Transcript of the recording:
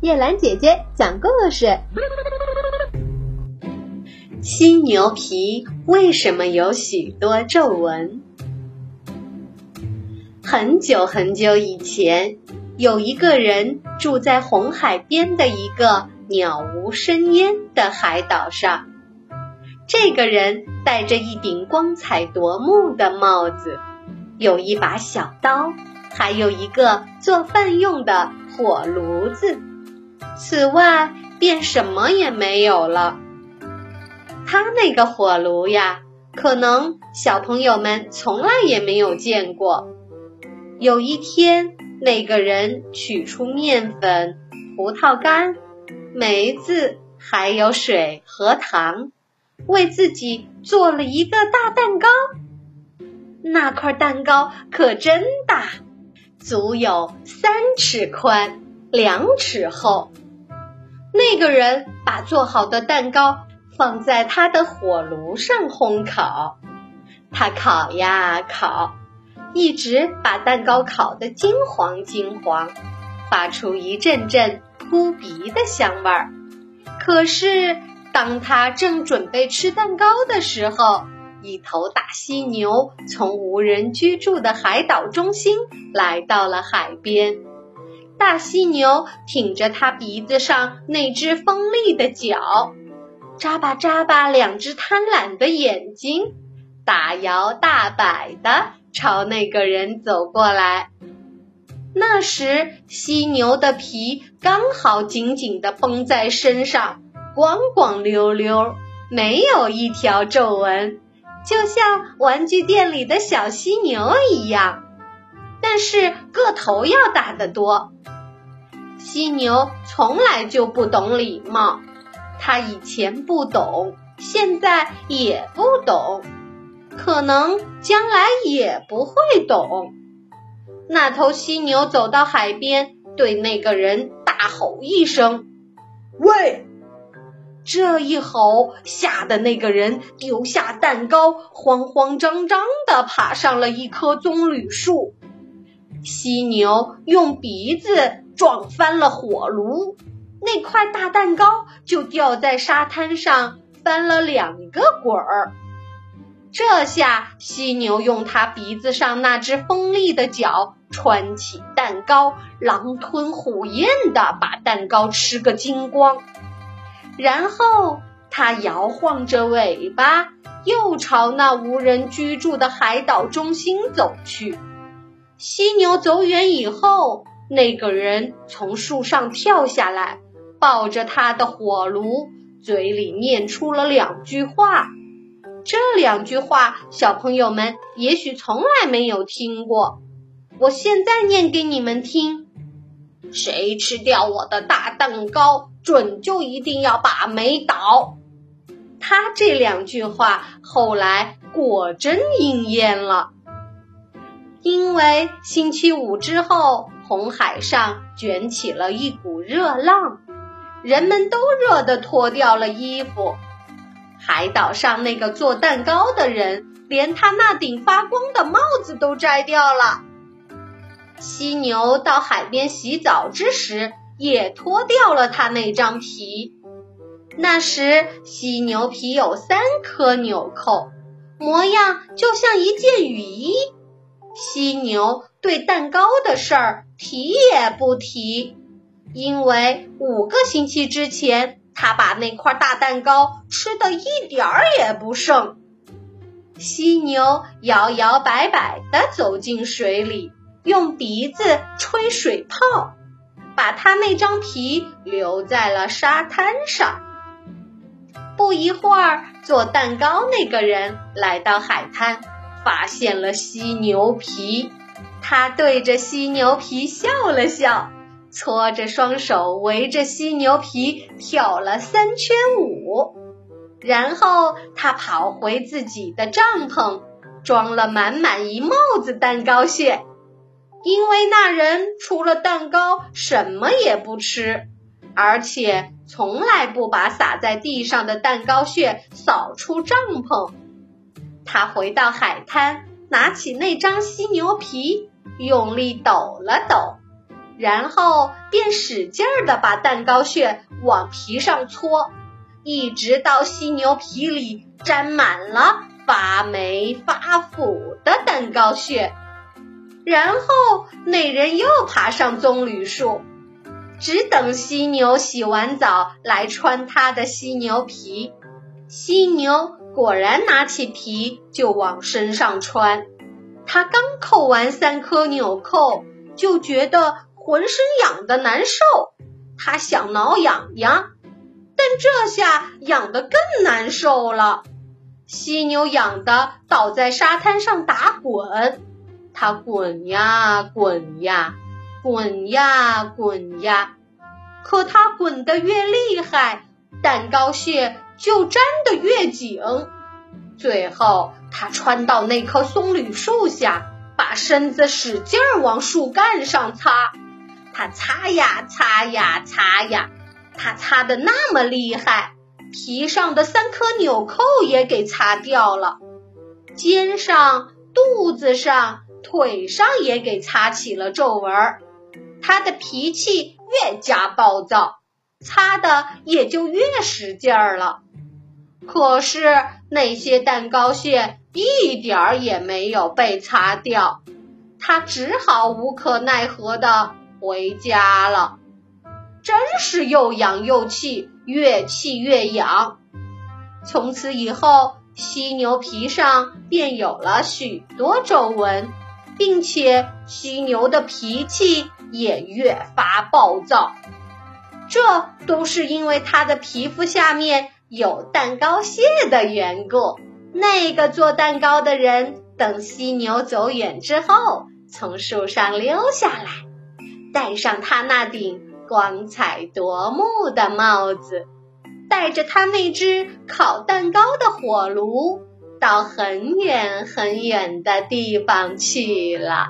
叶兰姐姐讲故事：犀牛皮为什么有许多皱纹？很久很久以前，有一个人住在红海边的一个鸟无声烟的海岛上。这个人戴着一顶光彩夺目的帽子，有一把小刀，还有一个做饭用的火炉子。此外，便什么也没有了。他那个火炉呀，可能小朋友们从来也没有见过。有一天，那个人取出面粉、葡萄干、梅子，还有水和糖，为自己做了一个大蛋糕。那块蛋糕可真大，足有三尺宽，两尺厚。那个人把做好的蛋糕放在他的火炉上烘烤，他烤呀烤，一直把蛋糕烤得金黄金黄，发出一阵阵扑鼻的香味儿。可是，当他正准备吃蛋糕的时候，一头大犀牛从无人居住的海岛中心来到了海边。大犀牛挺着它鼻子上那只锋利的角，眨巴眨巴两只贪婪的眼睛，大摇大摆的朝那个人走过来。那时，犀牛的皮刚好紧紧的绷在身上，光光溜溜，没有一条皱纹，就像玩具店里的小犀牛一样。但是个头要大得多。犀牛从来就不懂礼貌，它以前不懂，现在也不懂，可能将来也不会懂。那头犀牛走到海边，对那个人大吼一声：“喂！”这一吼吓得那个人丢下蛋糕，慌慌张张地爬上了一棵棕榈树。犀牛用鼻子撞翻了火炉，那块大蛋糕就掉在沙滩上，翻了两个滚儿。这下犀牛用它鼻子上那只锋利的角穿起蛋糕，狼吞虎咽的把蛋糕吃个精光。然后它摇晃着尾巴，又朝那无人居住的海岛中心走去。犀牛走远以后，那个人从树上跳下来，抱着他的火炉，嘴里念出了两句话。这两句话，小朋友们也许从来没有听过。我现在念给你们听：谁吃掉我的大蛋糕，准就一定要把煤倒。他这两句话后来果真应验了。因为星期五之后，红海上卷起了一股热浪，人们都热得脱掉了衣服。海岛上那个做蛋糕的人，连他那顶发光的帽子都摘掉了。犀牛到海边洗澡之时，也脱掉了他那张皮。那时，犀牛皮有三颗纽扣，模样就像一件雨衣。犀牛对蛋糕的事儿提也不提，因为五个星期之前，他把那块大蛋糕吃的一点儿也不剩。犀牛摇摇摆摆地走进水里，用鼻子吹水泡，把他那张皮留在了沙滩上。不一会儿，做蛋糕那个人来到海滩。发现了犀牛皮，他对着犀牛皮笑了笑，搓着双手围着犀牛皮跳了三圈舞，然后他跑回自己的帐篷，装了满满一帽子蛋糕屑，因为那人除了蛋糕什么也不吃，而且从来不把洒在地上的蛋糕屑扫出帐篷。他回到海滩，拿起那张犀牛皮，用力抖了抖，然后便使劲儿地把蛋糕屑往皮上搓，一直到犀牛皮里沾满了发霉发腐的蛋糕屑。然后那人又爬上棕榈树，只等犀牛洗完澡来穿他的犀牛皮。犀牛果然拿起皮就往身上穿，他刚扣完三颗纽扣，就觉得浑身痒的难受。他想挠痒痒，但这下痒得更难受了。犀牛痒得倒在沙滩上打滚。它滚呀滚呀，滚呀滚呀，可它滚得越厉害，蛋糕屑就粘得越紧。最后，它穿到那棵松榈树下，把身子使劲儿往树干上擦。它擦呀擦呀擦呀，它擦得那么厉害，皮上的三颗纽扣也给擦掉了，肩上、肚子上。腿上也给擦起了皱纹，他的脾气越加暴躁，擦的也就越使劲儿了。可是那些蛋糕屑一点儿也没有被擦掉，他只好无可奈何的回家了。真是又痒又气，越气越痒。从此以后，犀牛皮上便有了许多皱纹。并且犀牛的脾气也越发暴躁，这都是因为它的皮肤下面有蛋糕屑的缘故。那个做蛋糕的人等犀牛走远之后，从树上溜下来，戴上他那顶光彩夺目的帽子，带着他那只烤蛋糕的火炉。到很远很远的地方去了。